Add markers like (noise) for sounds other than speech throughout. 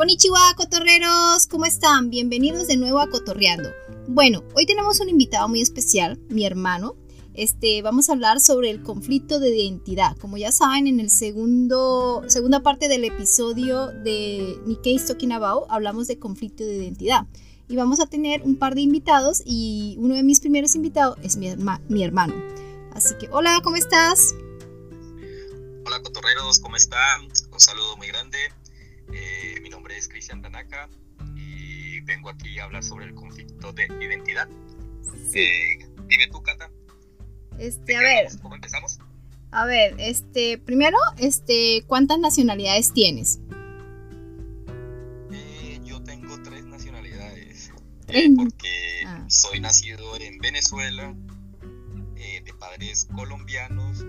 Konnichiwa, cotorreros, ¿cómo están? Bienvenidos de nuevo a Cotorreando. Bueno, hoy tenemos un invitado muy especial, mi hermano. Este, vamos a hablar sobre el conflicto de identidad. Como ya saben, en el segundo, segunda parte del episodio de Nikkei About hablamos de conflicto de identidad. Y vamos a tener un par de invitados y uno de mis primeros invitados es mi, hermano. Así que, hola, ¿cómo estás? Hola, cotorreros, ¿cómo están? Un saludo muy grande. Eh, es Cristian Tanaka y vengo aquí a hablar sobre el conflicto de identidad. Eh, dime tú, Cata. Este, a ver. ¿Cómo empezamos? A ver, este, primero, este, ¿cuántas nacionalidades tienes? Eh, yo tengo tres nacionalidades. ¿Tres? porque ah. soy nacido en Venezuela, de padres colombianos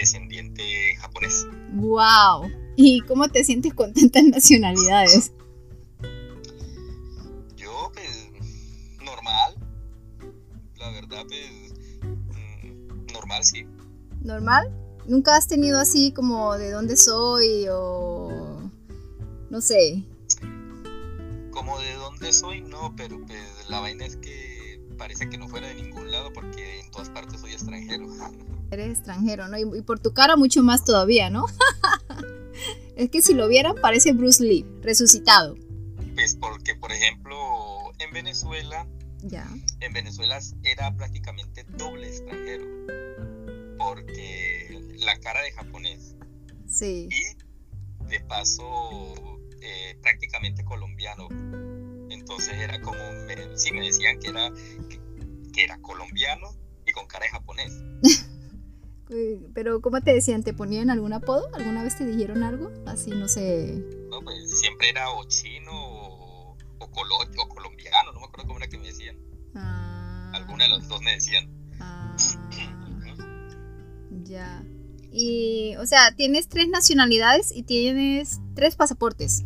descendiente japonés. ¡Wow! ¿Y cómo te sientes con tantas nacionalidades? Yo, pues, normal. La verdad, pues, mm, normal, sí. ¿Normal? ¿Nunca has tenido así como de dónde soy o no sé? Como de dónde soy, no, pero pues la vaina es que parece que no fuera de ningún lado porque en todas partes soy extranjero. (laughs) Eres extranjero, ¿no? Y, por tu cara mucho más todavía, ¿no? (laughs) es que si lo vieran parece Bruce Lee, resucitado. Pues porque, por ejemplo, en Venezuela, ya. en Venezuela era prácticamente doble extranjero, porque la cara de japonés. Sí. Y de paso, eh, prácticamente colombiano. Entonces era como, sí, me decían que era, que era colombiano y con cara de japonés. (laughs) Pero, ¿cómo te decían? ¿Te ponían algún apodo? ¿Alguna vez te dijeron algo? Así, no sé. No, pues siempre era o chino o, o, colombiano, no me acuerdo cómo era que me decían. Ah. Alguna de los dos me decían. Ah. ya. Y, o sea, tienes tres nacionalidades y tienes tres pasaportes.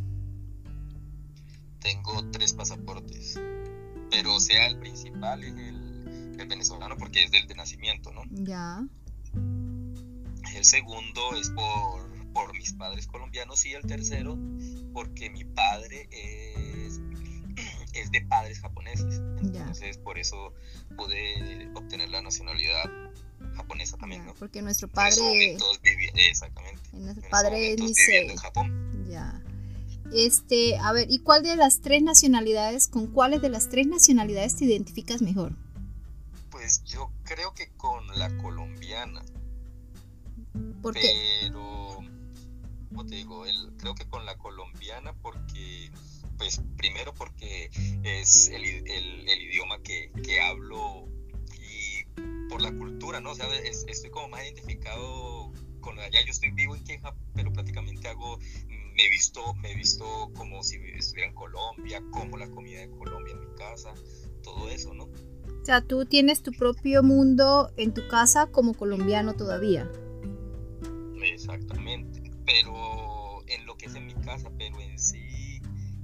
Tengo tres pasaportes. Pero, o sea, el principal es el, el venezolano porque es del de nacimiento, ¿no? Ya el segundo es por, por mis padres colombianos y el tercero porque mi padre es, (clears throat) es de padres japoneses. Entonces por eso pude obtener la nacionalidad japonesa también, ¿no? Porque nuestro padre... exactamente. Nuestro padre es en Japón. Ya. Este, a ver, ¿y cuál de las tres nacionalidades, con cuáles de las tres nacionalidades te identificas mejor? Pues yo creo que con la colombiana. ¿Por Pero, como te digo, creo que con la colombiana porque, pues primero porque es el, idioma que, hablo y por la cultura, ¿no? O sea, estoy como más identificado con allá. Yo estoy vivo en Queja, pero prácticamente hago, me he visto, me he visto como si estuviera en Colombia, como la comida de Colombia en mi casa, todo eso, ¿no? O sea, tú tienes tu propio mundo en tu casa como colombiano todavía. Exactamente, pero en lo que es en mi casa, pero en sí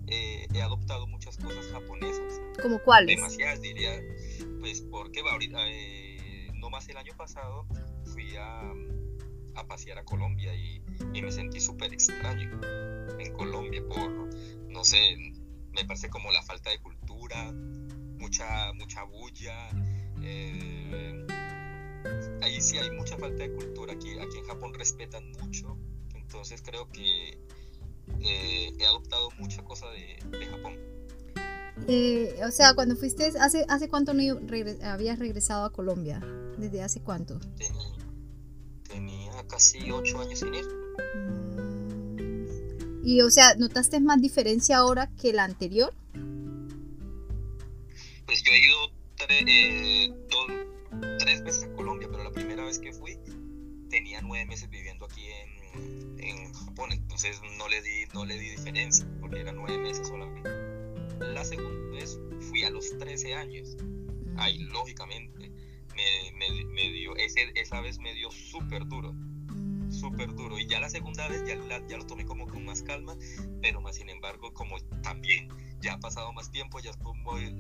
eh, he adoptado muchas cosas japonesas. ¿Como cuáles? Demasiadas diría, pues porque ahorita, eh, no más el año pasado fui a, a pasear a Colombia y, y me sentí súper extraño en Colombia por, no sé, me parece como la falta de cultura, mucha, mucha bulla. Eh, ahí sí hay mucha falta de cultura. Aquí, aquí en Japón respetan mucho. Entonces creo que eh, he adoptado mucha cosa de, Japón. Eh, o sea, cuando fuiste, ¿hace, hace cuánto no habías regresado a Colombia? ¿Desde hace cuánto? Tenía, casi ocho años sin ir. Mm. Y, o sea, ¿notaste más diferencia ahora que la anterior? Pues yo he ido eh, tres veces a vez que fui tenía nueve meses viviendo aquí en, en Japón, entonces no le, di, no le di diferencia, porque eran nueve meses solamente. La segunda vez fui a los 13 años, ahí lógicamente me, me, me dio, ese, esa vez me dio súper duro, súper duro. Y ya la segunda vez ya, ya lo tomé como con más calma, pero más sin embargo, como también ya ha pasado más tiempo, ya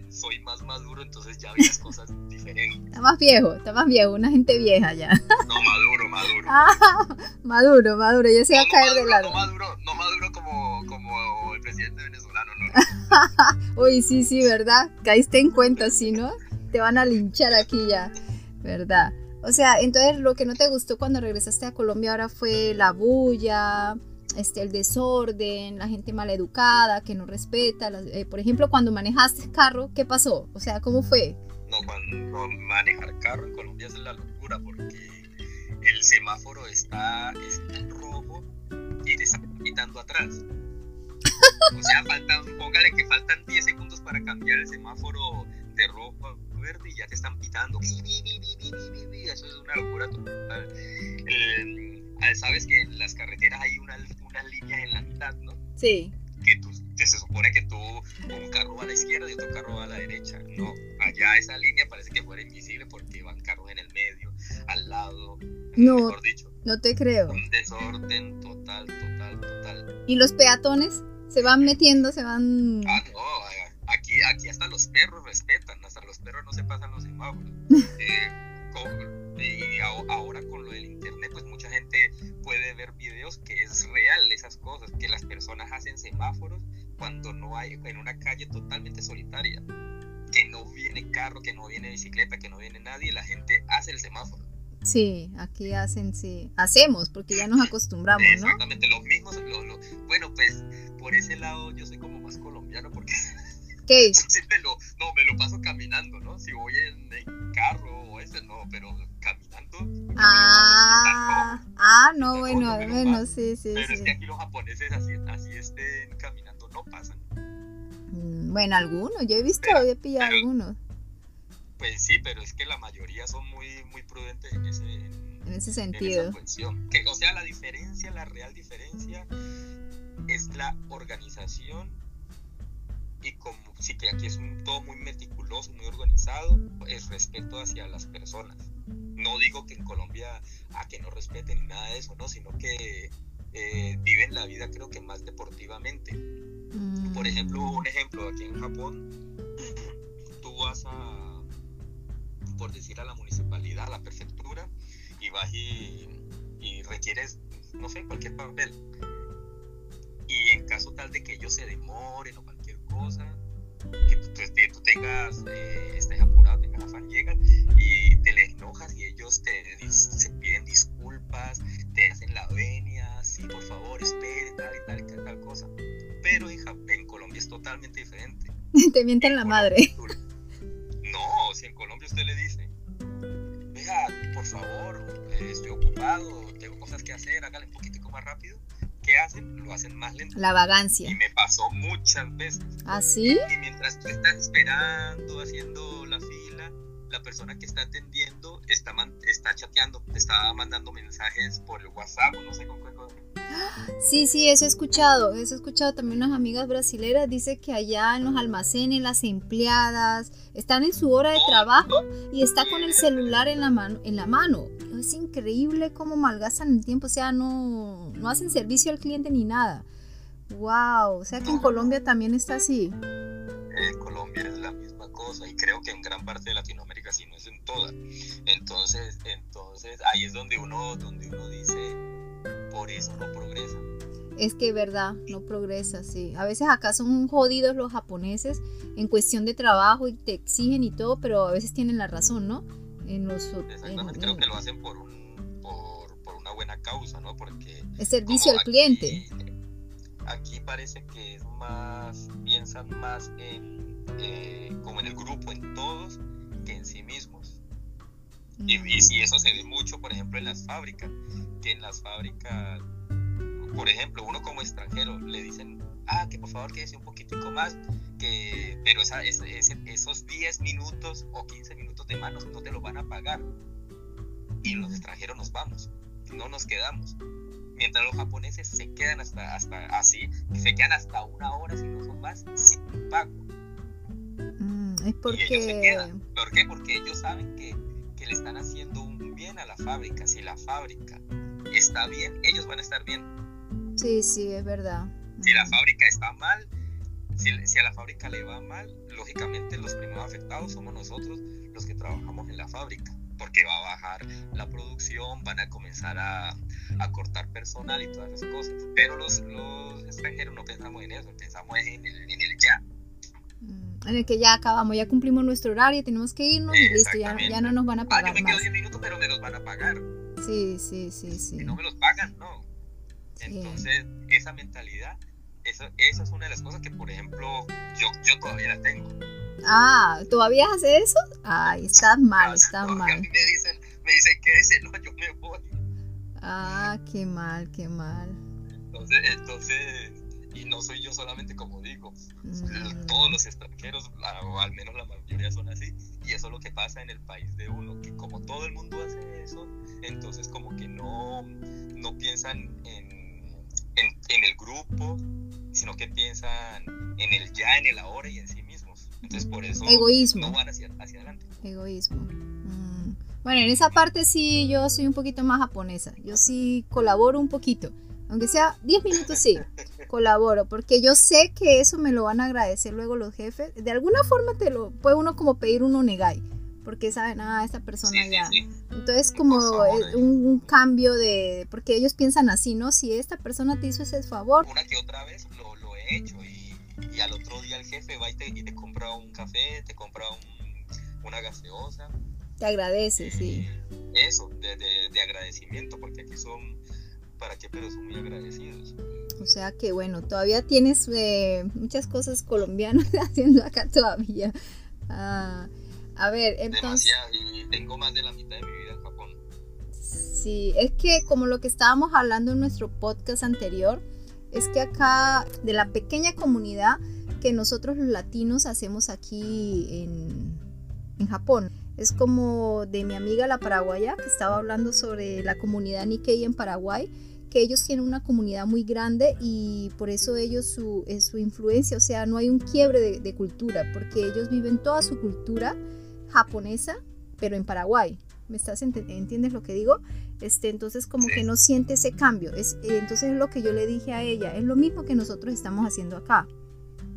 soy más maduro, entonces ya vi las cosas diferentes. Está más viejo, está más viejo, una gente vieja ya. No, maduro, maduro. (laughs) Ah, maduro, maduro, yo se iba no, a caer maduro, de lado. No maduro, no maduro como, como el presidente venezolano, no. (laughs) Uy, sí, sí, ¿verdad? Caíste en cuenta, sí, ¿no? Te van a linchar aquí ya, ¿verdad? O sea, entonces lo que no te gustó cuando regresaste a Colombia ahora fue la bulla, este, el desorden, la gente maleducada, que no respeta. Eh, por ejemplo, cuando manejaste carro, ¿qué pasó? O sea, ¿cómo fue? No, cuando manejar carro en Colombia es la locura porque el semáforo está, en rojo y te está quitando atrás. O sea, (laughs) faltan, póngale que faltan 10 segundos para cambiar el semáforo de rojo a verde y ya te están pitando. Eso es una locura total. Sabes que en las carreteras hay unas, líneas en la mitad, ¿no? Sí. Que, tú, se supone que tú, un carro va a la izquierda y otro carro va a la derecha. No, allá esa línea parece que fuera invisible porque van carros en el medio, al lado, no, mejor dicho. No te creo. Un desorden total, total, total. ¿Y los peatones? Se van metiendo, se van... Ah, no, aquí, aquí hasta los perros respetan, hasta los perros no se pasan los semáforos. (laughs) Eh, y ahora con lo del internet, pues mucha gente puede ver videos que es real esas cosas, que las personas hacen semáforos cuando no hay en una calle totalmente solitaria, que no viene carro, que no viene bicicleta, que no viene nadie, la gente hace el semáforo. Sí, aquí hacen, sí, hacemos, porque ya nos acostumbramos, ¿no? Exactamente, los mismos, bueno, pues por ese lado yo soy como más colombiano, porque (laughs) ¿Qué? (laughs) me lo, no, me lo paso caminando, ¿no? Si voy en, en carro o ese, no, pero Ah, ah, no, bueno, bueno, sí, sí. Pero es que aquí los japoneses así, así estén caminando no pasan. Mm, bueno, algunos, yo he visto, he pillado algunos. Pues sí, pero es que la mayoría son muy, muy prudentes en ese, en ese sentido. que, o sea, la diferencia, la real diferencia es la organización y como sí que aquí es un, todo muy meticuloso, muy organizado, es respeto hacia las personas. No digo que en Colombia a que no respeten ni nada de eso, no, sino que eh, viven la vida creo que más deportivamente. Por ejemplo, un ejemplo aquí en Japón, (clears throat) tú vas a, por decir a la municipalidad, a la prefectura, y vas y, y requieres, no sé, cualquier papel. Y en caso tal de que ellos se demoren o cualquier cosa, que tú, tengas, eh, estés apurado, tengas te mienten la madre. no, si en Colombia usted le dice, venga, por favor, eh, estoy ocupado, tengo cosas que hacer, hágale un poquitico más rápido ¿qué hacen? Lo hacen más lento. La vagancia. Y me pasó muchas veces. ¿Ah, sí? Y mientras tú estás esperando, haciendo la fila, la persona que está atendiendo está, está chateando, te está mandando mensajes por el WhatsApp o no sé con qué cosa. Sí, sí, eso he escuchado. Eso he escuchado también unas amigas brasileras. Dice que allá en los almacenes las empleadas están en su hora de trabajo y está con el celular en la mano. En la mano. Es increíble cómo malgastan el tiempo. O sea, no, no hacen servicio al cliente ni nada. Wow. O sea que en Colombia también está así. Colombia es la misma cosa y creo que en gran parte de Latinoamérica, si no es en toda. Entonces, entonces ahí es donde uno, donde uno dice por eso no progresa. Es que verdad, no progresa, sí. A veces acá son jodidos los japoneses en cuestión de trabajo y te exigen y todo, pero a veces tienen la razón, ¿no? En los, Exactamente, creo que lo hacen por, un, por, por, una buena causa, ¿no? Porque... Es servicio al cliente. Aquí parece que es más, piensan más en, eh, como en el grupo, en todos, que en sí mismos. Y, y, eso se ve mucho, por ejemplo, en las fábricas, que en las fábricas, por ejemplo, uno como extranjero le dicen, ah, que por favor quédese un poquitico más, que, pero esa, esos 10 minutos o 15 minutos de manos no te lo van a pagar. Y los extranjeros nos vamos, no nos quedamos. Mientras los japoneses se quedan hasta, hasta así, se quedan hasta una hora, si no son más, sin pago. Mm, es porque... Y ellos se quedan. ¿Por qué? Porque ellos saben que que le están haciendo un bien a la fábrica. Si la fábrica está bien, ellos van a estar bien. Sí, sí, es verdad. Si la fábrica está mal, si, si, a la fábrica le va mal, lógicamente los primeros afectados somos nosotros los que trabajamos en la fábrica, porque va a bajar la producción, van a comenzar a, a cortar personal y todas esas cosas. Pero los, los, extranjeros no pensamos en eso, pensamos en el, en el ya. Mm, En el que ya acabamos, ya cumplimos nuestro horario, tenemos que irnos y listo, ya, ya no nos van a Ah, yo pagar me quedo más. 10 minutos, pero me los van a pagar. Sí, sí, sí, sí. Si no me los pagan, no. Sí. Entonces, esa mentalidad, esa, esa es una de las cosas que, por ejemplo, yo, yo todavía la tengo. Ah, ¿todavía hace eso? Ay, estás mal, estás no, mal. A mí me dicen, me dicen, quédese, no, yo me voy. Ah, qué mal, qué mal. Entonces, entonces, y no soy yo solamente como digo, Mm. todos los extranjeros, o al menos la mayoría son así, y eso es lo que pasa en el país de uno, que como todo el mundo hace eso, entonces como que no, no piensan en, en, en el grupo, sino que piensan en el ya, en el ahora y en sí mismos. Entonces por eso no Egoísmo, van hacia, hacia adelante. egoísmo. Mm. Bueno, en esa parte sí yo soy un poquito más japonesa. Yo sí colaboro un poquito. Aunque sea 10 minutos, sí, (laughs) colaboro. Porque yo sé que eso me lo van a agradecer luego los jefes. De alguna forma te lo puede uno como pedir uno negai. Porque saben, ah, esta persona Sí, ya. sí. Entonces como favor, eh, un, un cambio de... Porque ellos piensan así, ¿no? Si esta persona te hizo ese favor, Una que otra vez lo, lo he hecho y, y al otro día el jefe va y te, y te compra un café, te compra un- una gaseosa. te agradece, sí. Eh, Eso, de, de- de agradecimiento, porque aquí son, ¿para qué? Pero son muy agradecidos. O sea que bueno, todavía tienes eh, muchas cosas colombianas (laughs) haciendo acá todavía. Ah, a ver, entonces, Demasiado, y tengo más de la mitad de mi vida en Japón. sí, es que como lo que estábamos hablando en nuestro podcast anterior, es que acá de la pequeña comunidad que nosotros los latinos hacemos aquí en, en Japón. Es como de mi amiga la paraguaya que estaba hablando sobre la comunidad Nikkei en Paraguay, que ellos tienen una comunidad muy grande y por eso ellos su, es su influencia, o sea, no hay un quiebre de, de cultura, porque ellos viven toda su cultura japonesa, pero en Paraguay. ¿Me estás ente- entiendes lo que digo? Este, entonces como que no siente ese cambio. Es, entonces es lo que yo le dije a ella, es lo mismo que nosotros estamos haciendo acá.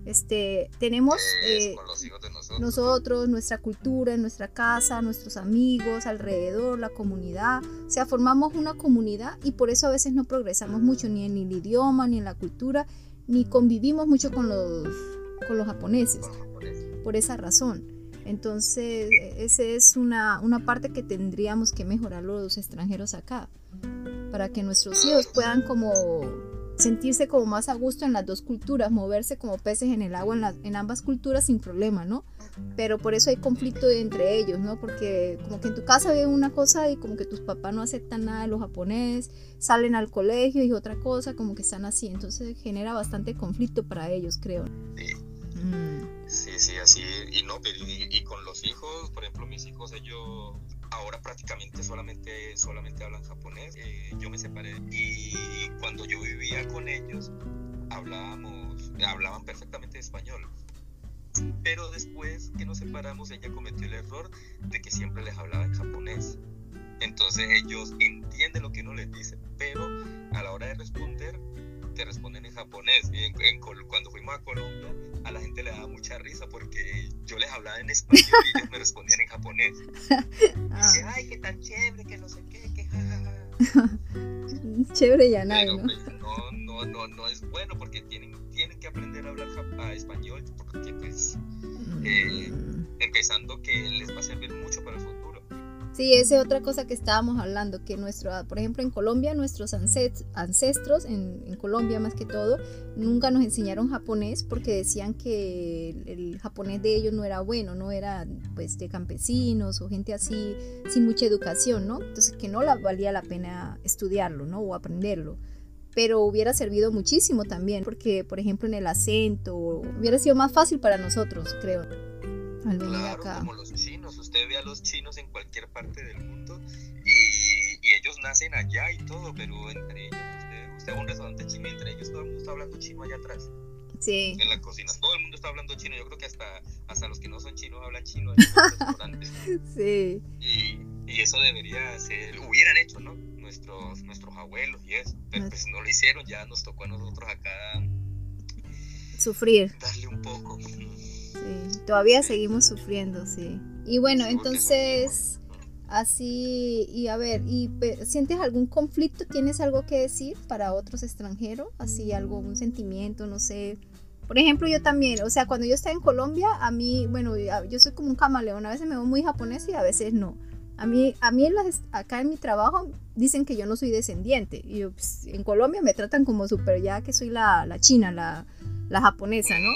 Este, tenemos eh, de nosotros. nosotros, nuestra cultura, nuestra casa, nuestros amigos alrededor, la comunidad. O sea, formamos una comunidad y por eso a veces no progresamos mucho ni en el idioma, ni en la cultura, ni convivimos mucho con los, con los japoneses, con los japoneses. por esa razón. Entonces, esa es una, una parte que tendríamos que mejorar los extranjeros acá, para que nuestros hijos puedan como sentirse como más a gusto en las dos culturas, moverse como peces en el agua en, las- en ambas culturas sin problema, ¿no? Pero por eso hay conflicto entre ellos, ¿no? Porque como que en tu casa ven una cosa y como que tus papás no aceptan nada de los japonés, salen al colegio y otra cosa, como que están así, entonces genera bastante conflicto para ellos, creo. Sí. Mm, Sí, sí, así, y no, y, y con los hijos, por ejemplo, mis hijos, ellos ahora prácticamente solamente, solamente hablan japonés, eh, yo me separé, y cuando yo vivía con ellos, hablábamos, hablaban perfectamente español, pero después que nos separamos, ella cometió el error de que siempre les hablaba en japonés, entonces ellos entienden lo que uno les dice, pero a la hora de responder, te responden en japonés. Y en- en cuando fuimos a Colombia, a la gente le daba mucha risa porque yo les hablaba en español y ellos me respondían en japonés. (laughs) ah, Dice, ay, qué tan chévere, que no sé qué, que jajaja. (laughs) chévere ya ¿no? pues no, no, no, no es bueno porque tienen, tienen que aprender a hablar a español porque pues eh, Mm. empezando que les va a servir mucho. Sí, esa es otra cosa que estábamos hablando, que nuestro, por ejemplo, en Colombia, nuestros ancest- ancestros, en, en Colombia más que todo, nunca nos enseñaron japonés porque decían que el, el japonés de ellos no era bueno, no era pues de campesinos o gente así sin mucha educación, ¿no? Entonces que no la, valía la pena estudiarlo, ¿no? O aprenderlo. Pero hubiera servido muchísimo también, porque por ejemplo en el acento hubiera sido más fácil para nosotros, creo, al venir Claro, acá. como los ve a los chinos en cualquier parte del mundo y, y ellos nacen allá y todo, pero entre ellos, usted, usted va a un restaurante chino y entre ellos todo el mundo está hablando chino allá atrás, Sí. en la cocina. Todo el mundo está hablando chino. Yo creo que hasta, hasta los que no son chinos hablan chino en los (laughs) restaurantes. Sí, Y, y eso debería ser, hubieran hecho, ¿no? Nuestros, nuestros abuelos y eso. Pero pues no lo hicieron, ya nos tocó a nosotros acá sufrir. darle un poco. Sí, todavía seguimos sufriendo, sí. Y bueno, entonces, así, y a ver, ¿y sientes algún conflicto? ¿Tienes algo que decir para otros extranjeros? Así, algo, un sentimiento, no sé, Por ejemplo, yo también, o sea, cuando yo estaba en Colombia, a mí, bueno, yo soy como un camaleón, a veces me veo muy japonés y a veces no. A mí, a mí acá en mi trabajo dicen que yo no soy descendiente. Y yo, pues, en Colombia me tratan como súper ya que soy la, la china, la, la, japonesa, ¿no?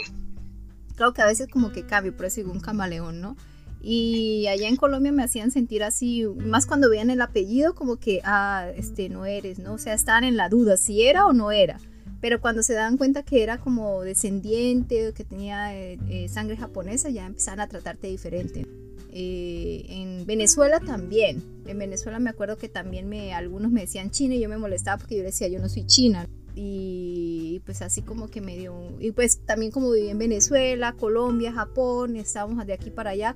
Claro que a veces como que cambio, pero soy un camaleón, ¿no? Y allá en Colombia me hacían sentir así, más cuando veían el apellido, como que, ah, este, no eres, ¿no? O sea, estaban en la duda si era o no era. Pero cuando se daban cuenta que era como descendiente, que tenía eh, eh, sangre japonesa, ya empezaban a tratarte diferente. Eh, en Venezuela también. En Venezuela me acuerdo que también me, algunos me decían china y yo me molestaba porque yo decía yo no soy china. Y pues así como que me dio... Y pues también como viví en Venezuela, Colombia, Japón, estábamos de aquí para allá,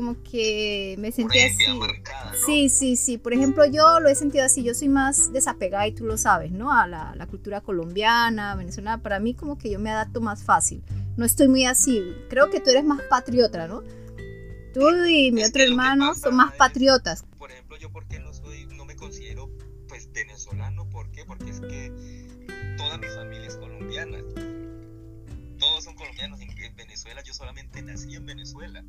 como que me sentía así. Sí, sí, sí. Por ejemplo, yo lo he sentido así. Yo soy más desapegada y tú lo sabes, ¿no? A la, la cultura colombiana, venezolana. Para mí como que yo me adapto más fácil. No estoy muy así. Creo que tú eres más patriota, ¿no? Tú y mi otro hermano son más patriotas. Por ejemplo, yo porque no soy, no me considero pues venezolano, ¿por qué? Porque es que toda mi familia es colombiana. Todos son colombianos. En Venezuela yo solamente nací en Venezuela.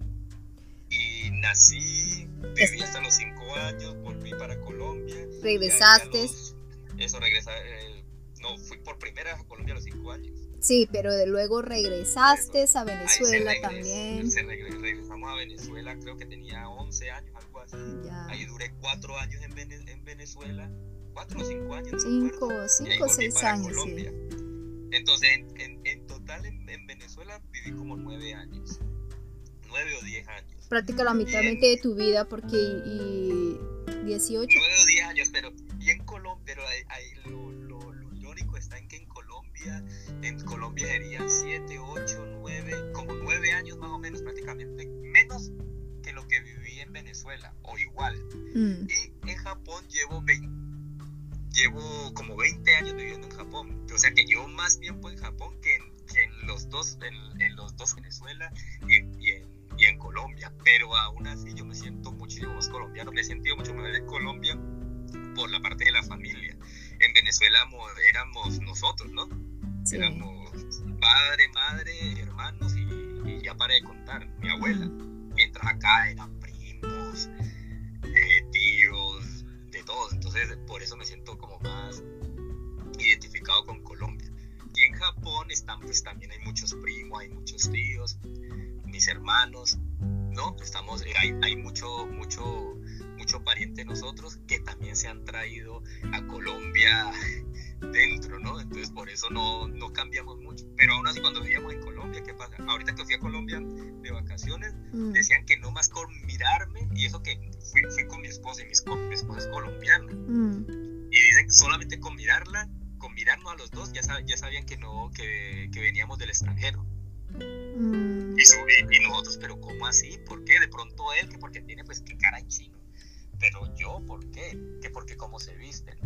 Y nací, viví hasta los cinco años, volví para Colombia. ¿Regresaste? eso, regresa, eh, no, fui por primera vez a Colombia a los cinco años. Sí, pero de luego regresaste a Venezuela también. regresamos a Venezuela, creo que tenía 11 años, algo así. Ahí duré 4 años en, en, Venezuela, 4 o 5 años. 5 o 6 años, sí. Entonces, en, en, total en, Venezuela viví como 9 años, 9 o 10 años. Prácticamente la mitad de tu vida, porque y 18. 9 o 10 años, pero y en Colombia, pero ahí, lo, lo, lo irónico está en que en Colombia en Colombia serían 7, 8, 9, como 9 años más o menos prácticamente, menos que lo que viví en Venezuela, o igual. Mm. Y en Japón llevo 20 llevo como 20 años viviendo en Japón. O sea que llevo más tiempo en Japón que en, los dos, en, los dos Venezuela y en, y, en, Colombia. Pero aún así yo me siento muchísimo más colombiano. Me he sentido mucho más de Colombia por la parte de la familia. En Venezuela éramos nosotros, ¿no? Éramos padre, madre, hermanos y, ya paré de contar, mi abuela. Solamente con mirarla, con mirarnos a los dos, ya, ya sabían que no, que, que veníamos del extranjero. Mm. Y, y, nosotros, pero ¿cómo así? ¿Por qué? De pronto él, que porque tiene pues que cara en chino. Pero yo, ¿por qué? Que porque cómo se visten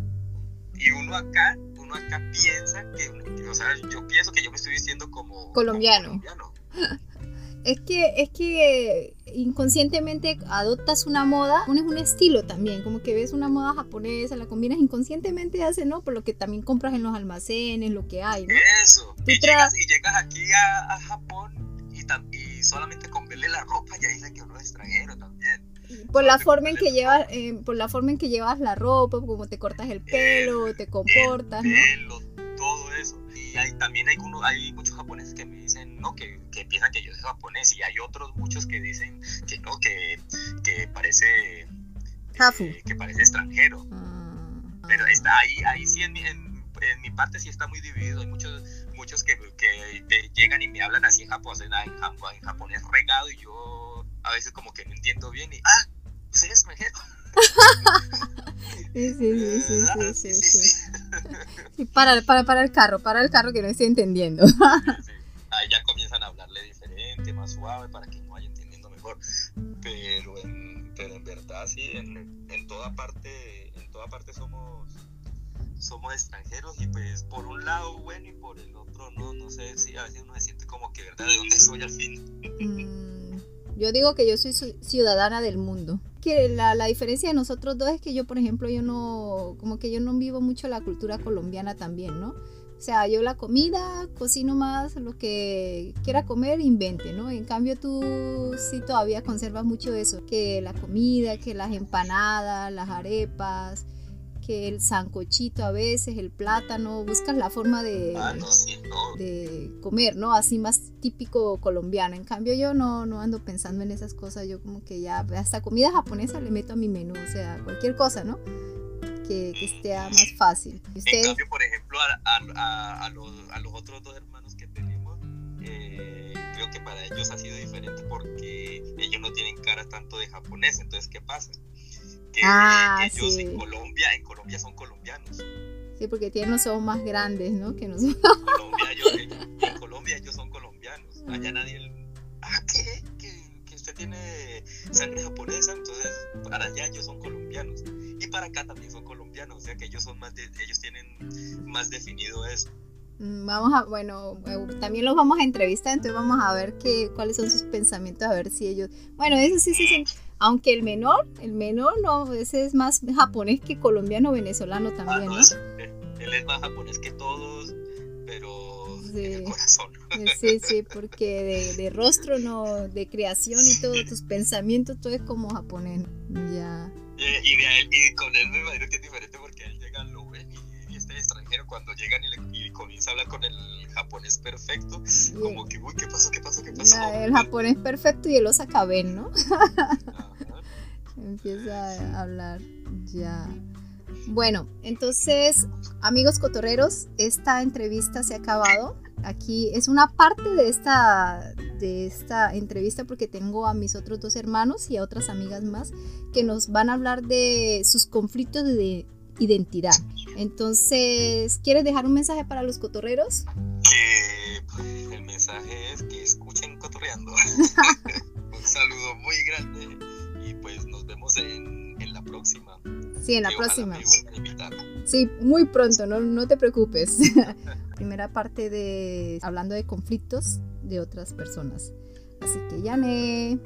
y uno acá, uno acá piensa que, o sea, yo pienso que yo me estoy vistiendo como colombiano. (laughs) Es que, es que inconscientemente adoptas una moda, pones un estilo también, como que ves una moda japonesa, la combinas inconscientemente, hace, ¿no? Por lo que también compras en los almacenes, lo que hay, ¿no? Eso. Y llegas, y llegas, aquí a, Japón y, y solamente con verle la ropa ya dicen que uno es extranjero también por la forma en que llevas eh, por la forma en que llevas la ropa como te cortas el pelo te comportas el pelo, hay, también hay, uno, hay muchos japoneses que me dicen no que, que, piensan que yo soy japonés y hay otros muchos que dicen que no que, que parece eh, que parece extranjero. Ah. pero está ahí ahí sí en, mi parte sí está muy dividido. Hay muchos muchos que, que llegan y me hablan así en japonés en, en japonés regado y yo a veces como que no entiendo bien y, ah, soy extranjero. (laughs) sí, sí, sí, sí, sí, sí, (laughs) Para, para, para el carro, para el carro que no estoy entendiendo. (laughs) Ahí ya comienzan a hablarle diferente, más suave, para que no vaya entendiendo mejor. Pero en, pero en verdad, sí, en, en toda parte, en toda parte somos somos extranjeros y pues por un lado bueno y por el otro no, no sé si a veces uno se siente como que verdad de dónde soy al fin. Mm, yo digo que yo soy ciudadana del mundo. Que la, la, diferencia de nosotros dos es que yo, por ejemplo, yo no, como que yo no vivo mucho la cultura colombiana también, ¿no? O sea, yo la comida, cocino más lo que quiera comer, invente, ¿no? En cambio tú sí todavía conservas mucho eso, que la comida, que las empanadas, las arepas, que el sancochito a veces, el plátano, buscas la forma de, Ah, no, sí, no. de comer, ¿no? Así más típico colombiano. En cambio yo no, no ando pensando en esas cosas, yo como que ya hasta comida japonesa le meto a mi menú, o sea, cualquier cosa, ¿no? Que, que esté más fácil. En cambio, por ejemplo, a, a- a- los, a los otros dos hermanos que tenemos, eh, creo que para ellos ha sido diferente porque ellos no tienen cara tanto de japonés. Entonces, ¿qué pasa? Que Ah, ellos sí. en Colombia, en Colombia son colombianos. sí, porque tienen los ojos más grandes, ¿no? Que nosotros. En Colombia, ellos, en Colombia ellos son colombianos. Allá nadie... Ah, ¿qué? Que, que usted tiene sangre japonesa, entonces para allá ellos son colombianos. Y para acá también son colombianos, o sea que ellos son más de- ellos tienen más definido eso. Mm, Vamos a, bueno, eh, también los vamos a entrevistar, entonces vamos a ver qué, cuáles son sus pensamientos, a ver si ellos, bueno, eso sí, sí, sí, aunque el menor, el menor no, ese es más japonés que colombiano, venezolano también, no, él, es más japonés que todos, pero en el Sí. corazón. Eh, Sí, sí, porque de, de rostro, no, de creación y todo, tus pensamientos, todo es como japonés, ya. Y, y de él- y con él me imagino que es diferente porque él llega, lo ven y, y este extranjero cuando llegan y, le, y comienza a hablar con el japonés perfecto, como que, uy, ¿qué pasó? ¿Qué pasó? ¿Qué pasó? El japonés perfecto y el osakaben, ¿no? Ajá. Empieza a hablar ya. Bueno, entonces, amigos cotorreros, esta entrevista se ha acabado. Aquí es una parte de esta, de esta entrevista porque tengo a mis otros dos hermanos y a otras amigas más que nos van a hablar de sus conflictos de identidad. Entonces, ¿quieres dejar un mensaje para los cotorreros? Un saludo muy grande y pues nos vemos en, en la próxima. Sí, en la próxima. Sí, muy pronto, no, no te preocupes. (laughs) Primera parte de hablando de conflictos de otras personas. Así que, Yane.